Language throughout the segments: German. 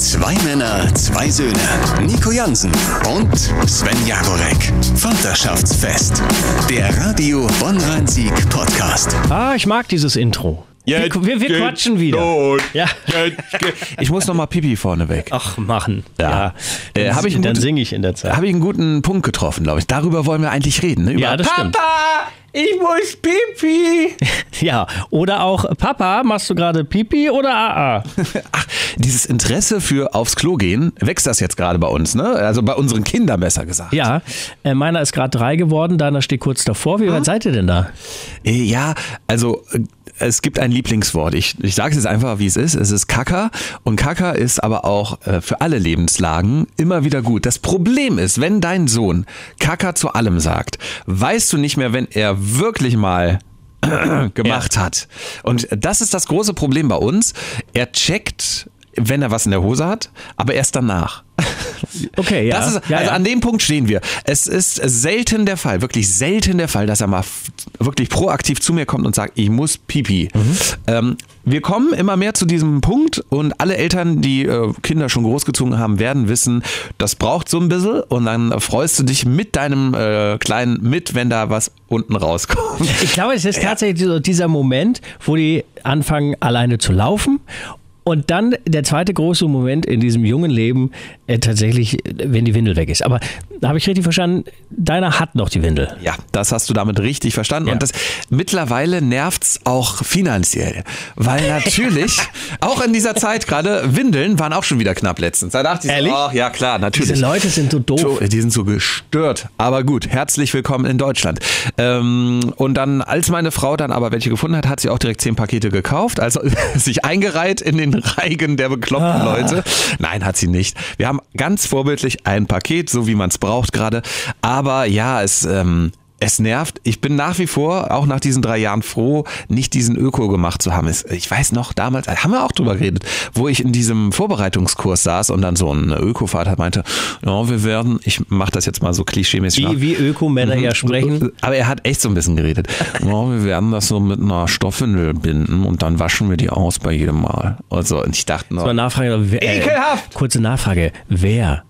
Zwei Männer, zwei Söhne. Nico Jansen und Sven Jagorek. Vaterschaftsfest. Der Radio Bonn-Rhein-Sieg Podcast. Ah, ich mag dieses Intro. Wir, wir, wir quatschen wieder. Ja. Ich muss noch mal Pipi vorneweg. Ach, machen. Ja. Äh, hab ich einen dann singe ich in der Zeit. Habe ich einen guten Punkt getroffen, glaube ich. Darüber wollen wir eigentlich reden. Ne? Über Ja, das stimmt. Ich muss Pipi. Ja, oder auch, Papa, machst du gerade Pipi oder AA? Ach, dieses Interesse für aufs Klo gehen, wächst das jetzt gerade bei uns, ne? Also bei unseren Kindern besser gesagt. Ja, äh, meiner ist gerade drei geworden, deiner steht kurz davor. Wie weit seid ihr denn da? Äh, Ja, also äh, es gibt ein Lieblingswort. Ich, ich sage es jetzt einfach, wie es ist. Es ist Kacker. Und Kacker ist aber auch äh, für alle Lebenslagen immer wieder gut. Das Problem ist, wenn dein Sohn Kacker zu allem sagt, weißt du nicht mehr, wenn er wirklich mal gemacht hat. Und das ist das große Problem bei uns. Er checkt, wenn er was in der Hose hat, aber erst danach. Okay, ja. Ist, ja, also ja. an dem Punkt stehen wir. Es ist selten der Fall, wirklich selten der Fall, dass er mal wirklich proaktiv zu mir kommt und sagt, ich muss pipi. Mhm. Ähm, wir kommen immer mehr zu diesem Punkt und alle Eltern, die äh, Kinder schon großgezogen haben, werden wissen, das braucht so ein bisschen und dann freust du dich mit deinem äh, Kleinen mit, wenn da was unten rauskommt. Ich glaube, es ist tatsächlich so dieser Moment, wo die anfangen, alleine zu laufen. Und dann der zweite große Moment in diesem jungen Leben, äh, tatsächlich, äh, wenn die Windel weg ist. Aber habe ich richtig verstanden, deiner hat noch die Windel. Ja, das hast du damit richtig verstanden. Ja. Und das mittlerweile nervt's auch finanziell. Weil natürlich, auch in dieser Zeit gerade, Windeln waren auch schon wieder knapp letztens. Da dachte ich, so, Ehrlich? ach ja klar, natürlich. Diese Leute sind so doof. Die sind so gestört. Aber gut, herzlich willkommen in Deutschland. Ähm, und dann, als meine Frau dann aber welche gefunden hat, hat sie auch direkt zehn Pakete gekauft, also sich eingereiht in den Reigen der bekloppten Leute. Nein, hat sie nicht. Wir haben ganz vorbildlich ein Paket, so wie man es braucht gerade. Aber ja, es... Ähm, es nervt. Ich bin nach wie vor, auch nach diesen drei Jahren froh, nicht diesen Öko gemacht zu haben. Ich weiß noch, damals, äh, haben wir auch drüber geredet, wo ich in diesem Vorbereitungskurs saß und dann so ein Öko-Vater meinte, ja, wir werden, ich mache das jetzt mal so klischeemäßig. Wie, wie Ökomänner ja sprechen. Aber er hat echt so ein bisschen geredet. Ja, wir werden das so mit einer Stoffwindel binden und dann waschen wir die aus bei jedem Mal. Also, und ich dachte noch, Mal Nachfrage, wer, äh, Ekelhaft! Kurze Nachfrage, wer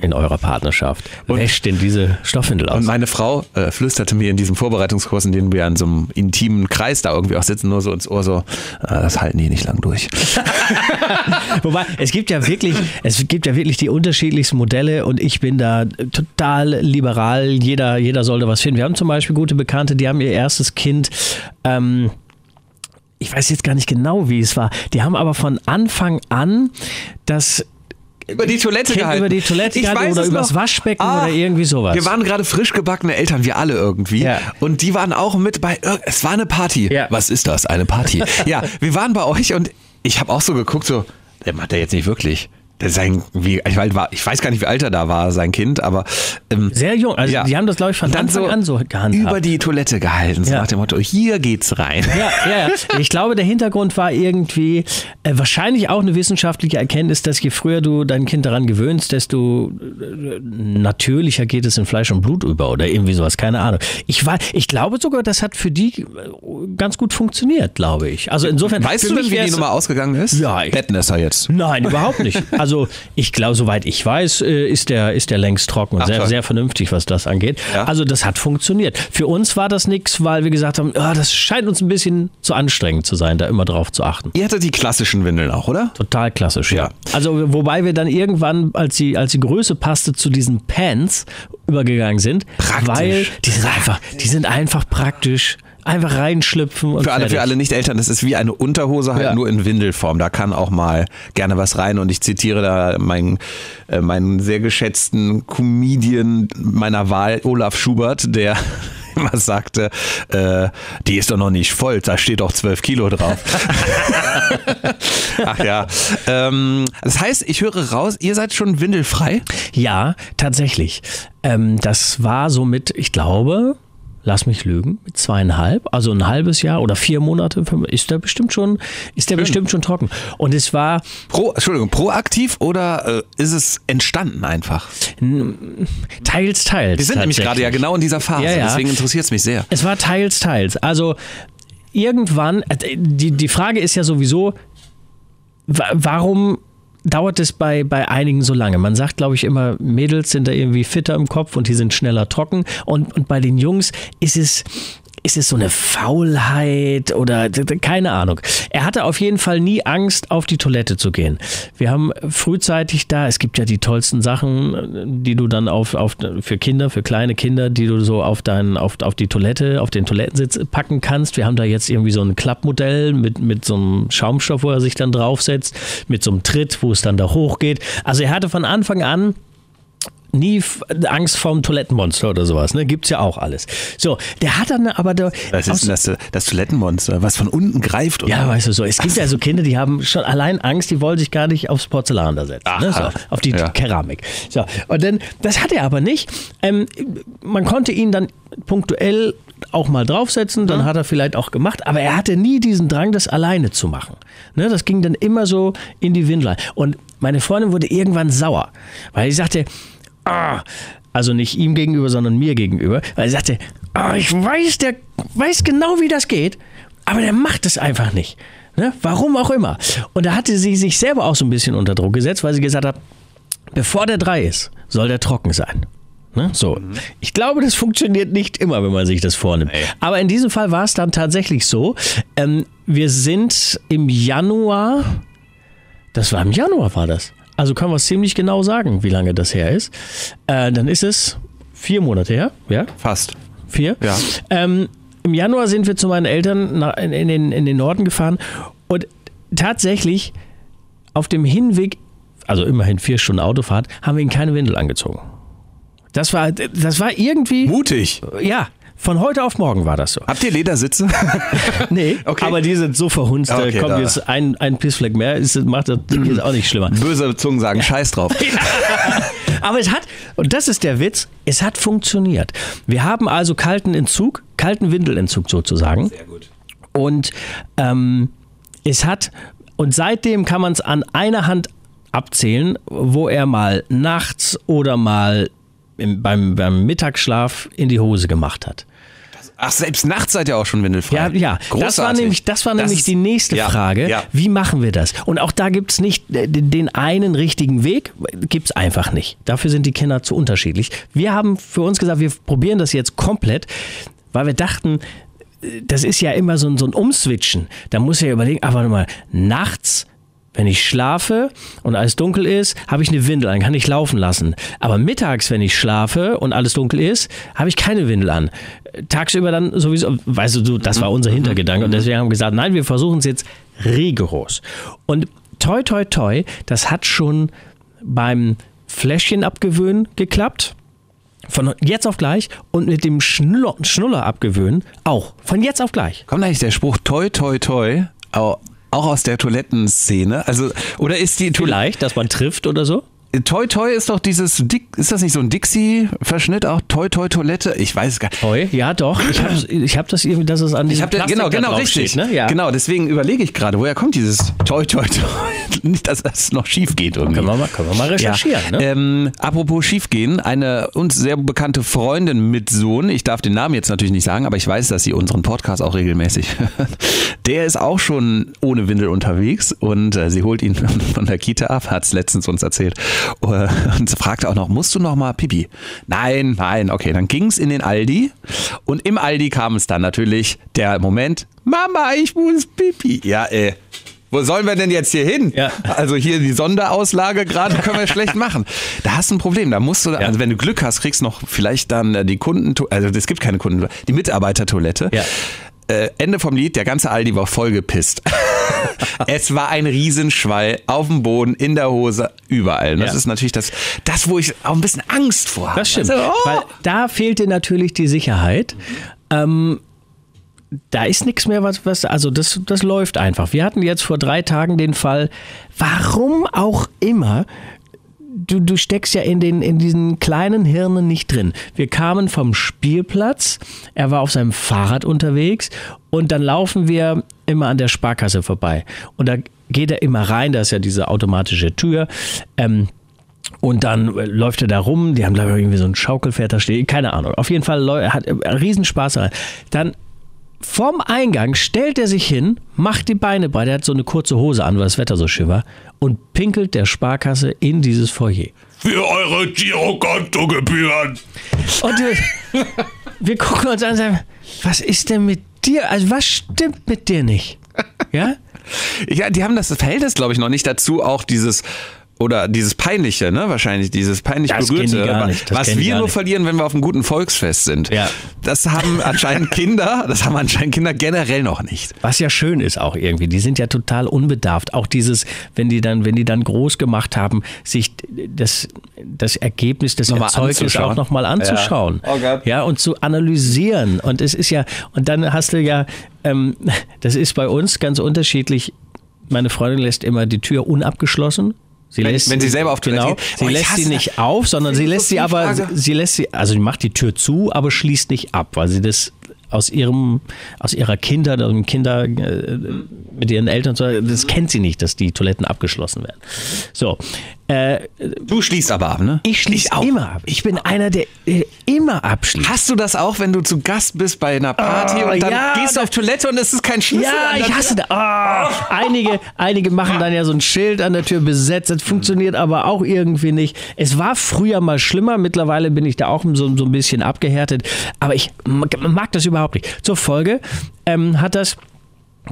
in eurer Partnerschaft wäscht denn diese Stoffwindel aus? Und meine Frau äh, flüsterte mir in diesem Vorbereitungskurs, in dem wir in so einem intimen Kreis da irgendwie auch sitzen, nur so ins Ohr so, äh, das halten die nicht lang durch. Wobei, es gibt ja wirklich, es gibt ja wirklich die unterschiedlichsten Modelle und ich bin da total liberal. Jeder, jeder sollte was finden. Wir haben zum Beispiel gute Bekannte, die haben ihr erstes Kind, ähm, ich weiß jetzt gar nicht genau, wie es war. Die haben aber von Anfang an das Über die Toilette Kind über die Toilette Ich gehalten oder übers noch. Waschbecken Ah, oder irgendwie sowas. Wir waren gerade frisch gebackene Eltern, wir alle irgendwie. Ja. Und die waren auch mit bei, es war eine Party. Ja. Was ist das, eine Party? ja, wir waren bei euch und ich habe auch so geguckt, so, der macht der jetzt nicht wirklich. Sein, wie, ich, weiß, war, ich weiß gar nicht, wie alt er da war, sein Kind, aber ähm, Sehr jung. Also Ja. die haben das, glaube ich, von Anfang an so gehandhabt. über die Toilette gehalten, so Ja. nach dem Motto, hier geht's rein. Ja, ja, ja. Ich glaube, der Hintergrund war irgendwie äh, wahrscheinlich auch eine wissenschaftliche Erkenntnis, dass je früher du dein Kind daran gewöhnst, desto äh, natürlicher geht es in Fleisch und Blut über oder irgendwie sowas, keine Ahnung. Ich, war, ich glaube sogar, das hat für die äh, ganz gut funktioniert, glaube ich. Also insofern. Weißt du mich wie die Nummer ausgegangen ist? Ja, ich- Bettnässer jetzt. Nein, überhaupt nicht. Also ich glaube, soweit ich weiß, äh, ist der, ist der längst trocken und Ach, sehr, toll. sehr vernünftig, was das angeht. Ja. Also das hat funktioniert. Für uns war das nichts, weil wir gesagt haben, ah, das scheint uns ein bisschen zu anstrengend zu sein, da immer drauf zu achten. Ihr hattet die klassischen Windeln auch, oder? Total klassisch, ja. Ja. wobei wir dann irgendwann, als die, als die Größe passte, zu diesen Pants übergegangen sind, Praktisch. weil die sind einfach, die sind einfach praktisch, einfach reinschlüpfen und Für alle, fertig. für alle Nicht-Eltern, das ist wie eine Unterhose halt Ja. nur in Windelform. Da kann auch mal gerne was rein. Und ich zitiere da meinen, äh, meinen sehr geschätzten Comedian meiner Wahl, Olaf Schubert, der immer sagte, äh, die ist doch noch nicht voll, da steht doch 12 Kilo drauf. Ach ja. Ähm, das heißt, ich höre raus, ihr seid schon windelfrei? Ja, tatsächlich. Ähm, das war so mit, ich glaube, lass mich lügen, mit zweieinhalb, also ein halbes Jahr oder vier Monate, fünf- ist der bestimmt schon, ist der bestimmt schon trocken. Und es war Pro, Entschuldigung, proaktiv oder äh, ist es entstanden einfach? teils, teils. Wir sind nämlich gerade ja genau in dieser Phase, Ja, ja. deswegen interessiert es mich sehr. Es war teils, teils. Also irgendwann, äh, die, die Frage ist ja sowieso, wa- warum dauert es bei, bei einigen so lange. Man sagt, glaube ich, immer, Mädels sind da irgendwie fitter im Kopf und die sind schneller trocken. Und, und bei den Jungs ist es, ist es so eine Faulheit oder keine Ahnung. Er hatte auf jeden Fall nie Angst, auf die Toilette zu gehen. Wir haben frühzeitig da, es gibt ja die tollsten Sachen, die du dann auf, auf für Kinder, für kleine Kinder, die du so auf deinen, auf, auf die Toilette, auf den Toilettensitz packen kannst. Wir haben da jetzt irgendwie so ein Klappmodell mit, mit so einem Schaumstoff, wo er sich dann draufsetzt, mit so einem Tritt, wo es dann da hochgeht. Also er hatte von Anfang an nie Angst vorm Toilettenmonster oder sowas, ne? Gibt's ja auch alles. So, der hat dann aber da. Was ist denn das, das Toilettenmonster, was von unten greift? Oder? Ja, weißt du so. Es gibt ja so Kinder, die haben schon allein Angst, die wollen sich gar nicht aufs Porzellan da setzen, ne? so, auf die ja. Keramik. So, und dann, das hat er aber nicht. Ähm, man konnte ihn dann punktuell auch mal draufsetzen, dann ja. hat er vielleicht auch gemacht, aber er hatte nie diesen Drang, das alleine zu machen. Ne, das ging dann immer so in die Windel. Und meine Freundin wurde irgendwann sauer, weil sie sagte, ah, also nicht ihm gegenüber, sondern mir gegenüber, weil er sagte, ah, ich weiß, der weiß genau, wie das geht, aber der macht es einfach nicht. Ne? Warum auch immer. Und da hatte sie sich selber auch so ein bisschen unter Druck gesetzt, weil sie gesagt hat, bevor der drei ist, soll der trocken sein. Ne? So. Mhm. Ich glaube, das funktioniert nicht immer, wenn man sich das vornimmt. Aber in diesem Fall war es dann tatsächlich so. Ähm, wir sind im Januar, das war im Januar, war das. Also können wir es ziemlich genau sagen, wie lange das her ist. Äh, dann ist es vier Monate her. Ja? Fast. Vier? Ja. Ähm, Im Januar sind wir zu meinen Eltern in, in, den, in den Norden gefahren und tatsächlich auf dem Hinweg, also immerhin vier Stunden Autofahrt, haben wir ihnen keine Windel angezogen. Das war, das war irgendwie. Mutig. Ja. Von heute auf morgen war das so. Habt ihr Ledersitze? nee, okay. aber die sind so verhunzt, okay, kommt da. jetzt ein, ein Pissfleck mehr, ist, macht das Ding jetzt auch nicht schlimmer. Böse Zungen sagen. Scheiß drauf. aber es hat, und das ist der Witz, es hat funktioniert. Wir haben also kalten Entzug, kalten Windelentzug sozusagen. Sehr gut. Und ähm, es hat, und seitdem kann man es an einer Hand abzählen, wo er mal nachts oder mal im, beim, beim Mittagsschlaf in die Hose gemacht hat. Ach, selbst nachts seid ihr auch schon windelfrei. Ja, ja. Großartig. Das war nämlich, das war das nämlich ist, die nächste ja, Frage. Ja. Wie machen wir das? Und auch da gibt es nicht den einen richtigen Weg, gibt es einfach nicht. Dafür sind die Kinder zu unterschiedlich. Wir haben für uns gesagt, wir probieren das jetzt komplett, weil wir dachten, das ist ja immer so ein, so ein Umswitchen. Da muss ich ja überlegen, aber mal, nachts wenn ich schlafe und alles dunkel ist, habe ich eine Windel an, kann ich laufen lassen. Aber mittags, wenn ich schlafe und alles dunkel ist, habe ich keine Windel an. Tagsüber dann sowieso, weißt du, das war unser Hintergedanke. Und deswegen haben wir gesagt, nein, wir versuchen es jetzt rigoros. Und toi, toi, toi, das hat schon beim Fläschchen abgewöhnen geklappt. Von jetzt auf gleich und mit dem Schnuller, Schnuller abgewöhnen auch. Von jetzt auf gleich. Kommt eigentlich der Spruch toi, toi, toi auch aus der Toilettenszene? Also, oder ist die Vielleicht, dass man trifft oder so? Toi Toi ist doch dieses Dick, ist das nicht so ein Dixie-Verschnitt auch? Toi Toi Toilette? Ich weiß es gar nicht. Toi, ja doch. Ich habe ich hab das irgendwie, dass es an diesem ich hab, Genau, genau, richtig. Steht, ne? ja. Genau, deswegen überlege ich gerade, woher kommt dieses Toi Toi Toi? Nicht, dass es noch schief geht irgendwie. Können wir mal, können wir mal recherchieren. Ja. Ne? Ähm, apropos schiefgehen, eine uns sehr bekannte Freundin mit Sohn, ich darf den Namen jetzt natürlich nicht sagen, aber ich weiß, dass sie unseren Podcast auch regelmäßig hört. Der ist auch schon ohne Windel unterwegs und äh, sie holt ihn von der Kita ab, hat es letztens uns erzählt. und fragte auch noch, musst du noch mal Pipi? Nein, nein, okay, dann ging es in den Aldi und im Aldi kam es dann natürlich der Moment, Mama, ich muss Pipi. Ja, äh, wo sollen wir denn jetzt hier hin? Ja. Also hier die Sonderauslage gerade können wir schlecht machen. Da hast du ein Problem. Da musst du, ja. also wenn du Glück hast, kriegst du noch vielleicht dann äh, die Kunden, also es gibt keine Kunden, die Mitarbeitertoilette. Ja. Äh, Ende vom Lied, der ganze Aldi war vollgepisst. es war ein Riesenschwall auf dem Boden, in der Hose, überall. Das ja. ist natürlich das, das, wo ich auch ein bisschen Angst vor habe. Das stimmt. Also, oh. Weil da fehlte natürlich die Sicherheit. Ähm, da ist nichts mehr, was, was, also das, das läuft einfach. Wir hatten jetzt vor drei Tagen den Fall, warum auch immer, du, du steckst ja in, den, in diesen kleinen Hirnen nicht drin. Wir kamen vom Spielplatz, er war auf seinem Fahrrad unterwegs und dann laufen wir immer an der Sparkasse vorbei. Und da geht er immer rein, da ist ja diese automatische Tür. Ähm, und dann läuft er da rum, die haben da irgendwie so ein Schaukelpferd da stehen, keine Ahnung. Auf jeden Fall hat er Riesenspaß. Dann Vorm Eingang stellt er sich hin, macht die Beine breit, er hat so eine kurze Hose an, weil das Wetter so schiffer, und pinkelt der Sparkasse in dieses Foyer. Für eure Girokontogebühren. Und wir, wir gucken uns an und sagen, was ist denn mit dir? Also was stimmt mit dir nicht? Ja? Ja, die haben das Verhältnis, glaube ich, noch nicht dazu, auch dieses oder dieses peinliche, ne? Wahrscheinlich dieses peinlich Das kennen die berührte, nicht, was wir nur nicht. verlieren, wenn wir auf einem guten Volksfest sind. Ja. Das haben anscheinend Kinder, das haben anscheinend Kinder generell noch nicht. Was ja schön ist auch irgendwie. Die sind ja total unbedarft. Auch dieses, wenn die dann, wenn die dann groß gemacht haben, sich das, das Ergebnis des Nochmal Erzeugnisses auch nochmal anzuschauen. Ja. Oh Gott. Ja, und zu analysieren. Und es ist ja, und dann hast du ja, ähm, das ist bei uns ganz unterschiedlich. Meine Freundin lässt immer die Tür unabgeschlossen. Sie Wenn- wenn sie selber auf Toilette genau, geht. Sie Oh, ich lässt sie nicht auf, sondern sie lässt sie aber, Philosophie-Frage. sie lässt sie, also sie macht die Tür zu, aber schließt nicht ab, weil sie das aus ihrem, aus ihrer Kindheit, aus dem Kinder, äh, mit ihren Eltern, das kennt sie nicht, dass die Toiletten abgeschlossen werden. So, äh, Du schließt aber ab, ne? ich schließe auch. immer ab. Ich bin einer, der äh, immer abschließt. Hast du das auch, wenn du zu Gast bist bei einer Party Oh, und dann ja, gehst du auf Toilette und es ist kein Schlüssel? Ja, ich hasse da. Ah, einige, einige machen dann ja so ein Schild an der Tür besetzt. Das funktioniert aber auch irgendwie nicht. Es war früher mal schlimmer. Mittlerweile bin ich da auch so, so ein bisschen abgehärtet. Aber ich mag mag das überhaupt nicht. Zur Folge ähm, hat das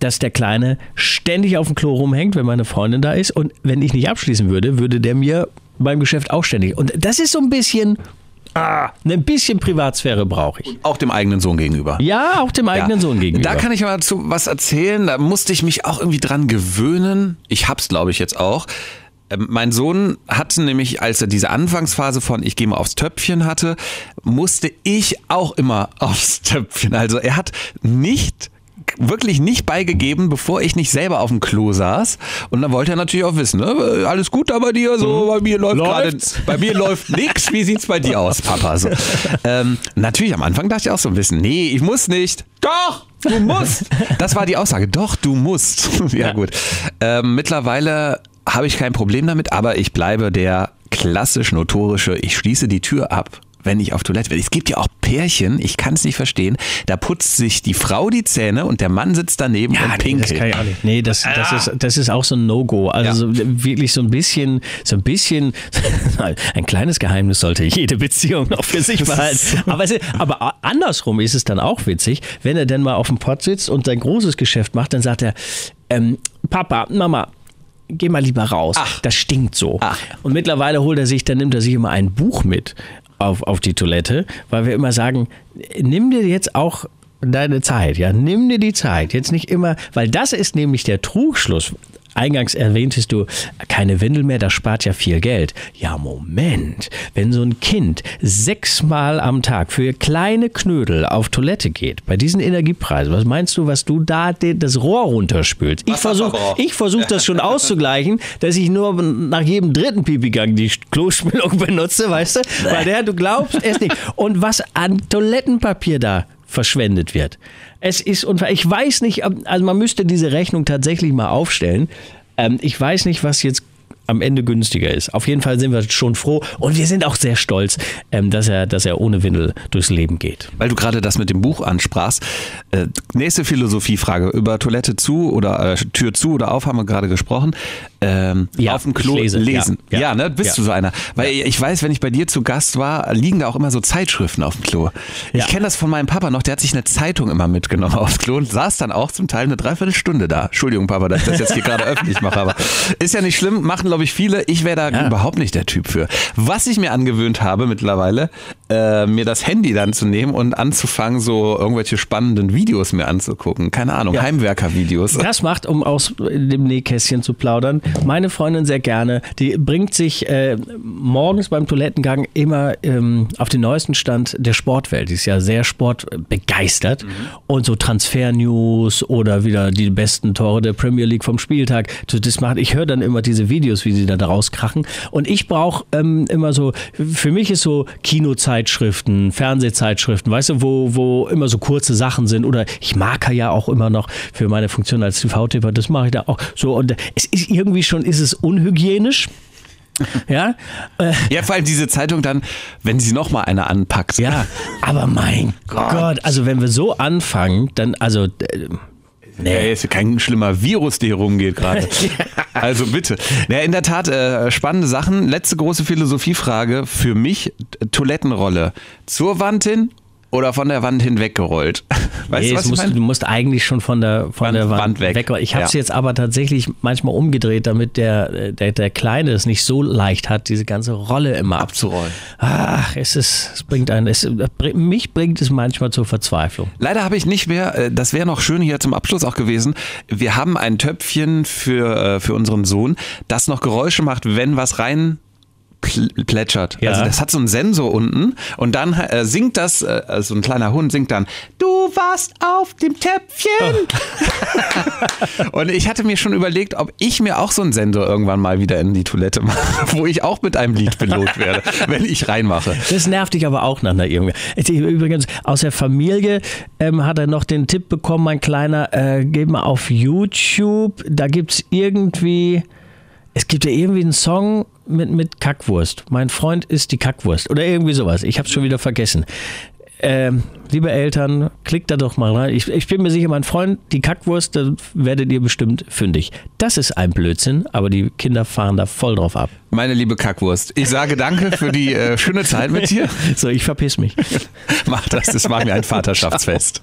dass der Kleine ständig auf dem Klo rumhängt, wenn meine Freundin da ist. Und wenn ich nicht abschließen würde, würde der mir beim Geschäft auch ständig. Und das ist so ein bisschen, ah, ein bisschen Privatsphäre brauche ich. Auch dem eigenen Sohn gegenüber. Ja, auch dem eigenen Sohn gegenüber. Da kann ich aber zu was erzählen. Da musste ich mich auch irgendwie dran gewöhnen. Ich hab's, glaube ich, jetzt auch. Ähm, Mein Sohn hatte nämlich, als er diese Anfangsphase von ich gehe mal aufs Töpfchen hatte, musste ich auch immer aufs Töpfchen. Also er hat nicht wirklich nicht beigegeben, bevor ich nicht selber auf dem Klo saß. Und dann wollte er natürlich auch wissen, ne? alles gut da bei dir? So, bei mir läuft gerade, bei mir läuft nix. Wie sieht's bei dir aus, Papa? So. Ähm, natürlich am Anfang dachte ich auch so ein bisschen, nee, ich muss nicht. Doch, du musst. Das war die Aussage. Doch, du musst. ja, gut. Ähm, mittlerweile habe ich kein Problem damit, aber ich bleibe der klassisch notorische, ich schließe die Tür ab. Wenn ich auf Toilette will. Es gibt ja auch Pärchen, ich kann es nicht verstehen, da putzt sich die Frau die Zähne und der Mann sitzt daneben und nee, das pinkelt. kann ich auch nicht. Nee, das, das, ist, das ist auch so ein No-Go. Also so, wirklich so ein bisschen, so ein bisschen, ein kleines Geheimnis sollte jede Beziehung noch für sich behalten. Aber, es, aber andersrum ist es dann auch witzig, wenn er dann mal auf dem Pott sitzt und sein großes Geschäft macht, dann sagt er, ähm, Papa, Mama, geh mal lieber raus. Ach. Das stinkt so. Ach. Und mittlerweile holt er sich, dann nimmt er sich immer ein Buch mit auf, auf die Toilette, weil wir immer sagen, nimm dir jetzt auch deine Zeit, ja, nimm dir die Zeit. Jetzt nicht immer, weil das ist nämlich der Trugschluss. Eingangs erwähntest du, keine Windel mehr, das spart ja viel Geld. Ja, Moment. Wenn so ein Kind sechsmal am Tag für kleine Knödel auf Toilette geht, bei diesen Energiepreisen, was meinst du, was du da das Rohr runterspülst? Ich versuche ich versuch das schon auszugleichen, dass ich nur nach jedem dritten Pipigang die Klospülung benutze, weißt du? Weil der, du glaubst es nicht. Und was an Toilettenpapier da verschwendet wird. Es ist unfair. Ich weiß nicht, also man müsste diese Rechnung tatsächlich mal aufstellen. Ähm, ich weiß nicht, was jetzt am Ende günstiger ist. Auf jeden Fall sind wir schon froh und wir sind auch sehr stolz, ähm, dass, er, dass er ohne Windel durchs Leben geht. Weil du gerade das mit dem Buch ansprachst. Äh, nächste Philosophiefrage. Über Toilette zu oder äh, Tür zu oder auf haben wir gerade gesprochen. Ähm, Ja, auf dem Klo lese, lesen. ja, Ja, ja. ne? Bist du so einer? Weil ich weiß, wenn ich bei dir zu Gast war, liegen da auch immer so Zeitschriften auf dem Klo. Ich kenne das von meinem Papa noch, der hat sich eine Zeitung immer mitgenommen aufs Klo und saß dann auch zum Teil eine Dreiviertelstunde da. Entschuldigung, Papa, dass ich das jetzt hier gerade öffentlich mache, aber ist ja nicht schlimm, machen glaube ich viele. Ich wäre da Ja. überhaupt nicht der Typ für. Was ich mir angewöhnt habe mittlerweile, äh, mir das Handy dann zu nehmen und anzufangen, so irgendwelche spannenden Videos mir anzugucken. Keine Ahnung, Heimwerker-Videos. Das macht, um aus dem Nähkästchen zu plaudern, meine Freundin sehr gerne. Die bringt sich äh, morgens beim Toilettengang immer ähm, auf den neuesten Stand der Sportwelt. Die ist ja sehr sportbegeistert. Und so Transfer-News oder wieder die besten Tore der Premier League vom Spieltag. Das macht, ich höre dann immer diese Videos, wie sie da rauskrachen. Und ich brauche ähm, immer so, für mich ist so Kinozeitschriften, Fernsehzeitschriften, weißt du, wo, wo immer so kurze Sachen sind. Oder ich marker ja auch immer noch für meine Funktion als TV-Tipper, das mache ich da auch so. Und es ist irgendwie schon, ist es unhygienisch. Ja, äh, Ja, vor allem diese Zeitung dann, wenn sie noch mal eine anpackt. ja, aber mein Gott, also wenn wir so anfangen, dann, also, Nee, ist ja kein schlimmer Virus, der hier rumgeht gerade. Also bitte. Ja, in der Tat, äh, spannende Sachen. Letzte große Philosophiefrage für mich: Toilettenrolle. Zur Wand hin oder von der Wand hinweggerollt? Weißt nee, du, was ich musst, du musst eigentlich schon von der, von Wand- der Wand, Wand weg. weg. Ich habe es Ja. jetzt aber tatsächlich manchmal umgedreht, damit der, der, der Kleine es nicht so leicht hat, diese ganze Rolle immer Abzurollen. Ach, es ist, es bringt einen, es, mich bringt es manchmal zur Verzweiflung. Leider habe ich nicht mehr, äh, das wäre noch schön hier zum Abschluss auch gewesen. Wir haben ein Töpfchen für, äh, für unseren Sohn, das noch Geräusche macht, wenn was rein plätschert. Ja. Also das hat so einen Sensor unten und dann äh, singt das, äh, also ein kleiner Hund singt dann, du warst auf dem Töpfchen. und ich hatte mir schon überlegt, ob ich mir auch so einen Sensor irgendwann mal wieder in die Toilette mache, wo ich auch mit einem Lied belohnt werde, wenn ich reinmache. Das nervt dich aber auch nach einer irgendwie. Übrigens, aus der Familie ähm, hat er noch den Tipp bekommen, mein Kleiner, äh, geh mal auf YouTube, da gibt es irgendwie, es gibt ja irgendwie einen Song mit, mit Kackwurst. Mein Freund ist die Kackwurst oder irgendwie sowas. Ich habe es schon wieder vergessen. Ähm, liebe Eltern, klickt da doch mal rein. Ich, ich bin mir sicher, mein Freund, die Kackwurst, da werdet ihr bestimmt fündig. Das ist ein Blödsinn, aber die Kinder fahren da voll drauf ab. Meine liebe Kackwurst, ich sage danke für die äh, schöne Zeit mit dir. So, ich verpiss mich. Mach das, das war mir ein Vaterschaftsfest.